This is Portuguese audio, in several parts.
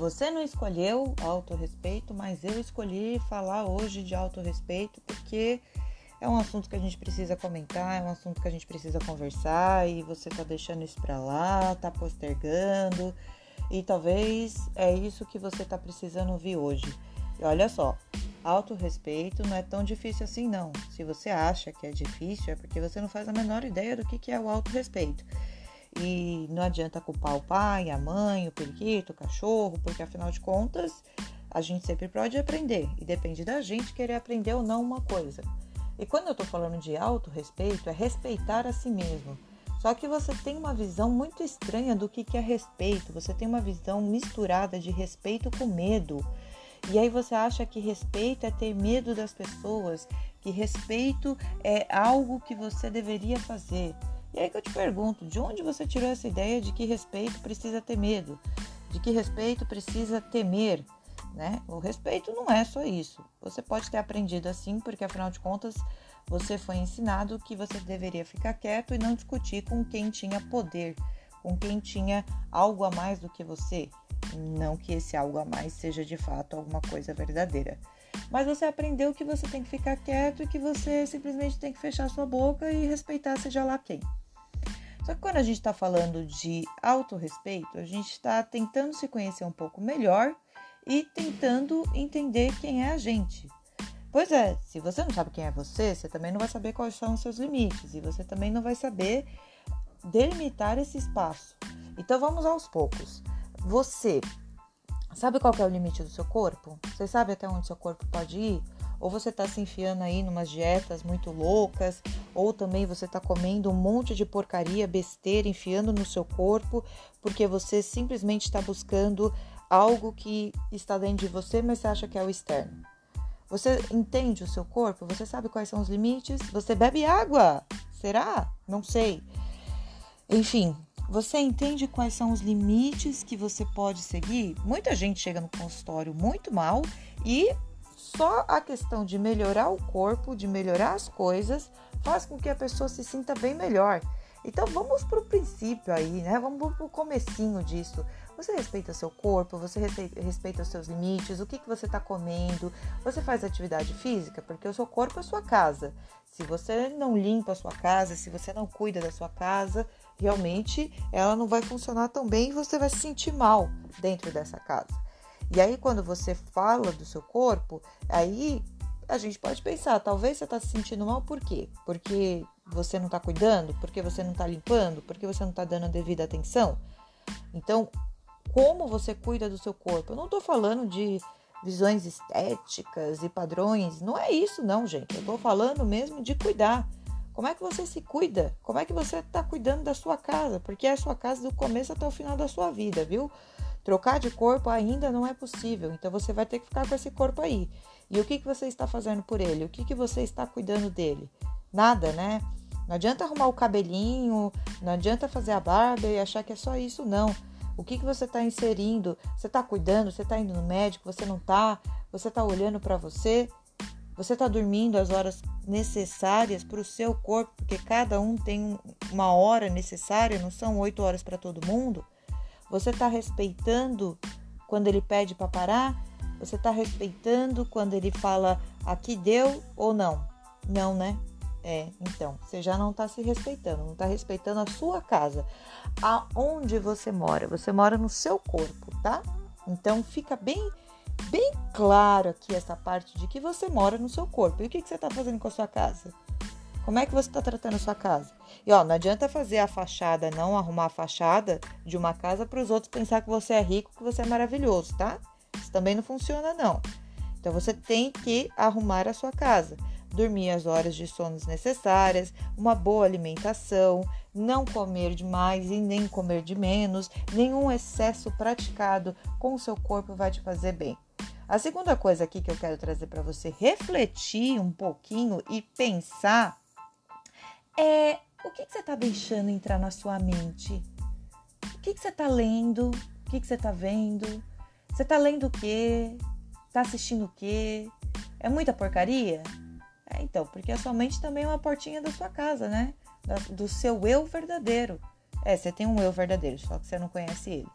Você não escolheu autorrespeito, mas eu escolhi falar hoje de autorrespeito porque é um assunto que a gente precisa comentar, é um assunto que a gente precisa conversar e você tá deixando isso para lá, tá postergando e talvez é isso que você tá precisando ouvir hoje. E olha só, autorrespeito não é tão difícil assim não. Se você acha que é difícil é porque você não faz a menor ideia do que é o autorrespeito. E não adianta culpar o pai, a mãe, o periquito, o cachorro, porque afinal de contas a gente sempre pode aprender e depende da gente querer aprender ou não uma coisa. E quando eu tô falando de autorrespeito, é respeitar a si mesmo. Só que você tem uma visão muito estranha do que é respeito. Você tem uma visão misturada de respeito com medo. E aí você acha que respeito é ter medo das pessoas, que respeito é algo que você deveria fazer. E aí que eu te pergunto, de onde você tirou essa ideia de que respeito precisa ter medo? De que respeito precisa temer? Né? O respeito não é só isso. Você pode ter aprendido assim, porque afinal de contas você foi ensinado que você deveria ficar quieto e não discutir com quem tinha poder, com quem tinha algo a mais do que você. Não que esse algo a mais seja de fato alguma coisa verdadeira. Mas você aprendeu que você tem que ficar quieto e que você simplesmente tem que fechar sua boca e respeitar seja lá quem. Só que quando a gente está falando de autorrespeito, a gente está tentando se conhecer um pouco melhor e tentando entender quem é a gente. Pois é, se você não sabe quem é você, você também não vai saber quais são os seus limites e você também não vai saber delimitar esse espaço. Então vamos aos poucos. Você sabe qual é o limite do seu corpo? Você sabe até onde seu corpo pode ir? Ou você está se enfiando aí numas dietas muito loucas, ou também você está comendo um monte de porcaria, besteira, enfiando no seu corpo, porque você simplesmente está buscando algo que está dentro de você, mas você acha que é o externo. Você entende o seu corpo? Você sabe quais são os limites? Você bebe água? Será? Não sei. Enfim, você entende quais são os limites que você pode seguir? Muita gente chega no consultório muito mal e só a questão de melhorar o corpo, de melhorar as coisas, faz com que a pessoa se sinta bem melhor. Então vamos para o princípio aí, né? Vamos para o comecinho disso. Você respeita seu corpo, você respeita os seus limites, o que, que você está comendo, você faz atividade física, porque o seu corpo é sua casa. Se você não limpa a sua casa, se você não cuida da sua casa, realmente ela não vai funcionar tão bem e você vai se sentir mal dentro dessa casa. E aí, quando você fala do seu corpo, aí a gente pode pensar, talvez você está se sentindo mal por quê? Porque você não está cuidando? Porque você não está limpando? Porque você não está dando a devida atenção? Então, como você cuida do seu corpo? Eu não estou falando de visões estéticas e padrões, não é isso não, gente. Eu estou falando mesmo de cuidar. Como é que você se cuida? Como é que você está cuidando da sua casa? Porque é a sua casa do começo até o final da sua vida, viu? Trocar de corpo ainda não é possível, então você vai ter que ficar com esse corpo aí. E o que, que você está fazendo por ele? O que, que você está cuidando dele? Nada, né? Não adianta arrumar o cabelinho, não adianta fazer a barba e achar que é só isso, não. O que, que você está inserindo? Você está cuidando? Você está indo no médico? Você não está? Você está olhando para você? Você está dormindo as horas necessárias para o seu corpo? Porque cada um tem uma hora necessária, não são oito horas para todo mundo? Você está respeitando quando ele pede para parar? Você está respeitando quando ele fala aqui deu ou não? Não, né? É, então, você já não está se respeitando, não está respeitando a sua casa. Aonde você mora? Você mora no seu corpo, tá? Então fica bem, bem claro aqui essa parte de que você mora no seu corpo. E o que, que você está fazendo com a sua casa? Como é que você está tratando a sua casa? E ó, não adianta fazer a fachada, não arrumar a fachada de uma casa para os outros pensar que você é rico, que você é maravilhoso, tá? Isso também não funciona, não. Então você tem que arrumar a sua casa, dormir as horas de sono necessárias, uma boa alimentação, não comer demais e nem comer de menos, nenhum excesso praticado com o seu corpo vai te fazer bem. A segunda coisa aqui que eu quero trazer para você refletir um pouquinho e pensar é o que, que você está deixando entrar na sua mente? O que, que você está lendo? O que, que você está vendo? Você está lendo o quê? Está assistindo o quê? É muita porcaria? É, então, porque a sua mente também é uma portinha da sua casa, né? do seu eu verdadeiro. É, você tem um eu verdadeiro, só que você não conhece ele.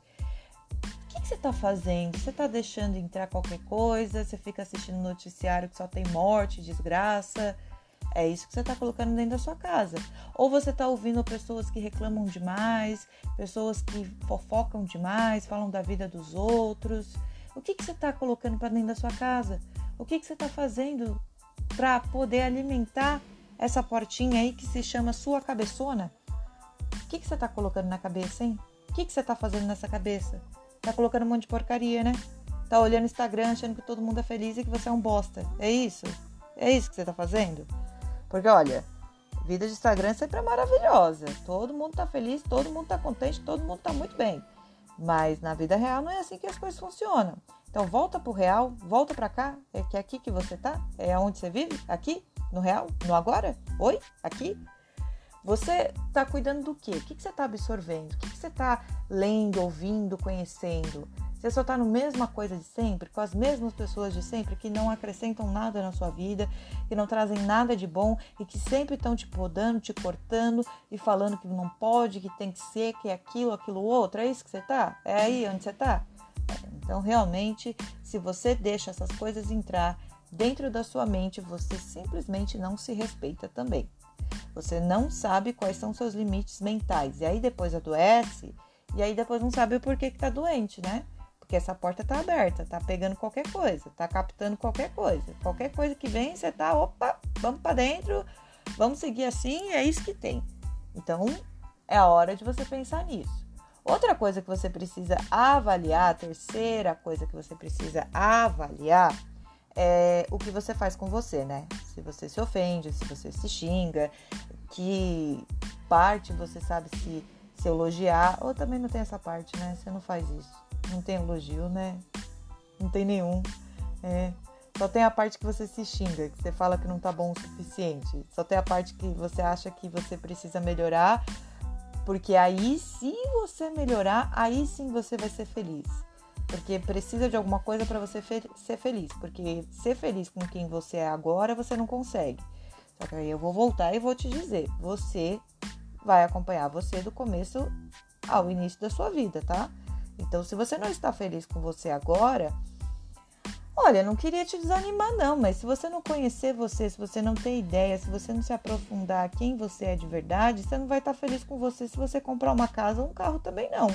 O que, que você está fazendo? Você está deixando entrar qualquer coisa? Você fica assistindo noticiário que só tem morte, desgraça? É isso que você está colocando dentro da sua casa. Ou você está ouvindo pessoas que reclamam demais, pessoas que fofocam demais, falam da vida dos outros. O que, que você está colocando para dentro da sua casa? O que, que você está fazendo para poder alimentar essa portinha aí que se chama sua cabeçona? O que, que você está colocando na cabeça, hein? O que, que você está fazendo nessa cabeça? Tá colocando um monte de porcaria, né? Tá olhando Instagram achando que todo mundo é feliz e que você é um bosta. É isso? É isso que você tá fazendo? Porque olha, vida de Instagram sempre é maravilhosa. Todo mundo tá feliz, todo mundo tá contente, todo mundo tá muito bem. Mas na vida real não é assim que as coisas funcionam. Então volta pro real, volta pra cá. É que é aqui que você tá? É onde você vive? Aqui? No real? No agora? Oi? Aqui? Você está cuidando do quê? O que, que você está absorvendo? O que, que você está lendo, ouvindo, conhecendo? Você só está no mesma coisa de sempre, com as mesmas pessoas de sempre que não acrescentam nada na sua vida, que não trazem nada de bom e que sempre estão te podando, te cortando e falando que não pode, que tem que ser, que é aquilo, aquilo outro. É isso que você está? É aí onde você está? Então, realmente, se você deixa essas coisas entrar dentro da sua mente, você simplesmente não se respeita também. Você não sabe quais são seus limites mentais. E aí depois adoece, e aí depois não sabe o porquê que tá doente, né? Porque essa porta tá aberta, tá pegando qualquer coisa, tá captando qualquer coisa. Qualquer coisa que vem, você tá, opa, vamos para dentro, vamos seguir assim, é isso que tem. Então, é a hora de você pensar nisso. Outra coisa que você precisa avaliar, a terceira coisa que você precisa avaliar é o que você faz com você, né? Se você se ofende, se você se xinga, que parte você sabe se, se elogiar, ou também não tem essa parte, né? Você não faz isso. Não tem elogio, né? Não tem nenhum. É. Só tem a parte que você se xinga, que você fala que não tá bom o suficiente. Só tem a parte que você acha que você precisa melhorar, porque aí, se você melhorar, aí sim você vai ser feliz. Porque precisa de alguma coisa para você fe ser feliz. Porque ser feliz com quem você é agora, você não consegue. Só que aí eu vou voltar e vou te dizer: você vai acompanhar você do começo ao início da sua vida, tá? Então, se você não está feliz com você agora, olha, não queria te desanimar, não, mas se você não conhecer você, se você não tem ideia, se você não se aprofundar quem você é de verdade, você não vai estar feliz com você se você comprar uma casa ou um carro também, não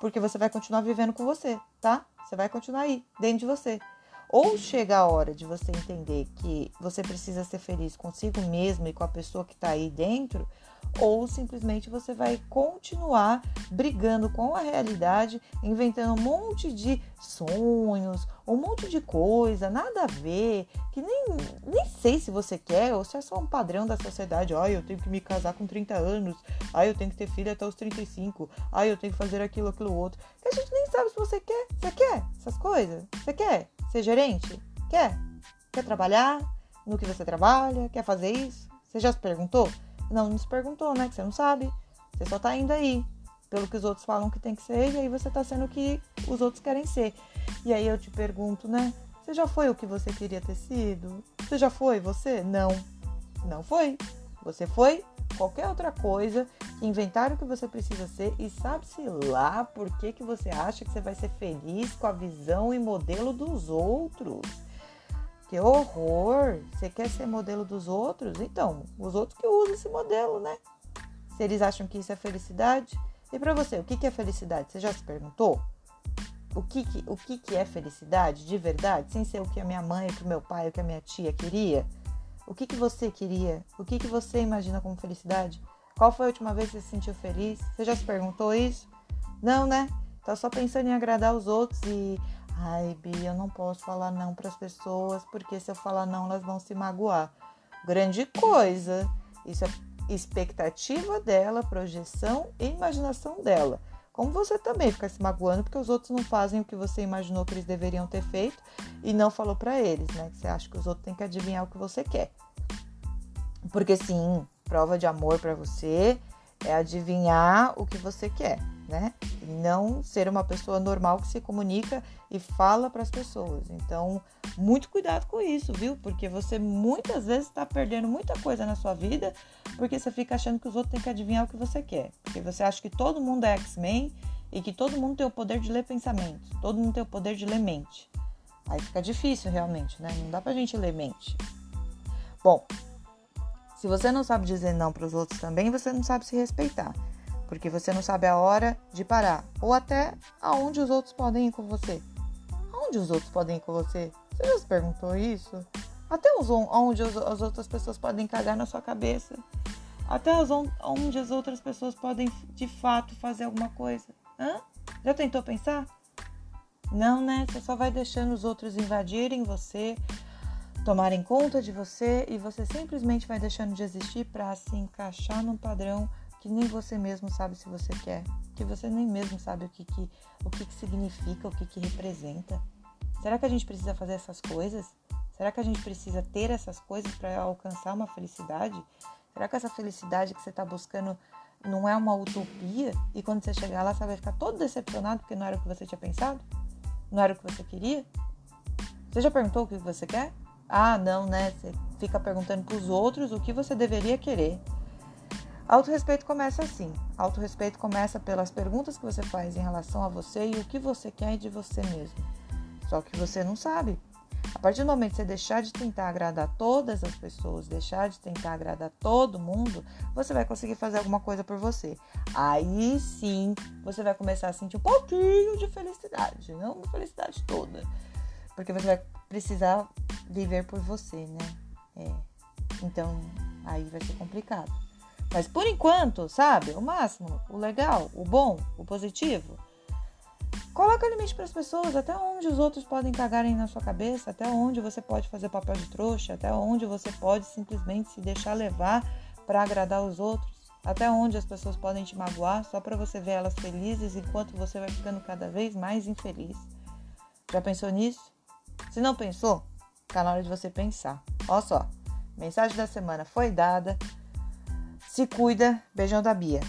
porque você vai continuar vivendo com você, tá? Você vai continuar aí, dentro de você. Ou chega a hora de você entender que você precisa ser feliz consigo mesmo e com a pessoa que está aí dentro, ou simplesmente você vai continuar brigando com a realidade, inventando um monte de sonhos, um monte de coisa, nada a ver, que nem, nem sei se você quer ou se é só um padrão da sociedade. Ai, eu tenho que me casar com 30 anos, ai, eu tenho que ter filho até os 35, ai, eu tenho que fazer aquilo, aquilo outro. Que a gente nem sabe se você quer. Você quer essas coisas? Você quer ser gerente? Quer? Quer trabalhar no que você trabalha? Quer fazer isso? Você já se perguntou? Não, se perguntou, né? Que você não sabe. Você só tá indo aí. Pelo que os outros falam que tem que ser, e aí você tá sendo o que os outros querem ser. E aí eu te pergunto, né? Você já foi o que você queria ter sido? Você já foi você? Não. Não foi. Você foi qualquer outra coisa que inventaram que você precisa ser e sabe-se lá por que, que você acha que você vai ser feliz com a visão e modelo dos outros. Que horror! Você quer ser modelo dos outros? Então, os outros que usam esse modelo, né? Se eles acham que isso é felicidade. E para você, o que, é felicidade? Você já se perguntou? O que, o que, que é felicidade de verdade? Sem ser o que a minha mãe, o que o meu pai, o que a minha tia queria? O que, que você queria? O que, que você imagina como felicidade? Qual foi a última vez que você se sentiu feliz? Você já se perguntou isso? Não, né? Tá só pensando em agradar os outros e Ai, Bia, eu não posso falar não para as pessoas, porque se eu falar não, elas vão se magoar. Grande coisa. Isso é expectativa dela, projeção e imaginação dela. Como você também fica se magoando porque os outros não fazem o que você imaginou que eles deveriam ter feito e não falou para eles, né? Você acha que os outros têm que adivinhar o que você quer. Porque sim, prova de amor para você é adivinhar o que você quer né? não ser uma pessoa normal que se comunica e fala para as pessoas. Então, muito cuidado com isso, viu? Porque você muitas vezes está perdendo muita coisa na sua vida porque você fica achando que os outros têm que adivinhar o que você quer. Porque você acha que todo mundo é X-Men e que todo mundo tem o poder de ler pensamentos, todo mundo tem o poder de ler mente. Aí fica difícil realmente, né? Não dá pra gente ler mente. Bom, se você não sabe dizer não para os outros também, você não sabe se respeitar, porque você não sabe a hora de parar ou até aonde os outros podem ir com você. Aonde os outros podem ir com você? Você já se perguntou isso? Até os, onde as outras pessoas podem cagar na sua cabeça. Até os, onde as outras pessoas podem de fato fazer alguma coisa. Hã? Já tentou pensar? Não, né? Você só vai deixando os outros invadirem você, tomarem conta de você e você simplesmente vai deixando de existir para se encaixar num padrão que nem você mesmo sabe se você quer, que você nem mesmo sabe o que, que, o que, que significa, o que, que representa. Será que a gente precisa fazer essas coisas? Será que a gente precisa ter essas coisas para alcançar uma felicidade? Será que essa felicidade que você está buscando não é uma utopia? E quando você chegar lá, você vai ficar todo decepcionado porque não era o que você tinha pensado? Não era o que você queria? Você já perguntou o que você quer? Ah, não, né? Você fica perguntando para os outros o que você deveria querer. Autorrespeito começa assim. Autorrespeito começa pelas perguntas que você faz em relação a você e o que você quer de você mesmo. Só que você não sabe. A partir do momento que você deixar de tentar agradar todas as pessoas, deixar de tentar agradar todo mundo, você vai conseguir fazer alguma coisa por você. Aí sim você vai começar a sentir um pouquinho de felicidade, não uma felicidade toda. Porque você vai precisar viver por você, né? É. Então, aí vai ser complicado. Mas por enquanto, sabe? O máximo, o legal, o bom, o positivo. Coloca limite para as pessoas, até onde os outros podem cagarem na sua cabeça, até onde você pode fazer papel de trouxa, até onde você pode simplesmente se deixar levar para agradar os outros, até onde as pessoas podem te magoar só para você ver elas felizes enquanto você vai ficando cada vez mais infeliz. Já pensou nisso? Se não pensou, Tá na hora de você pensar. Olha só, mensagem da semana foi dada. Se cuida, beijão da Bia.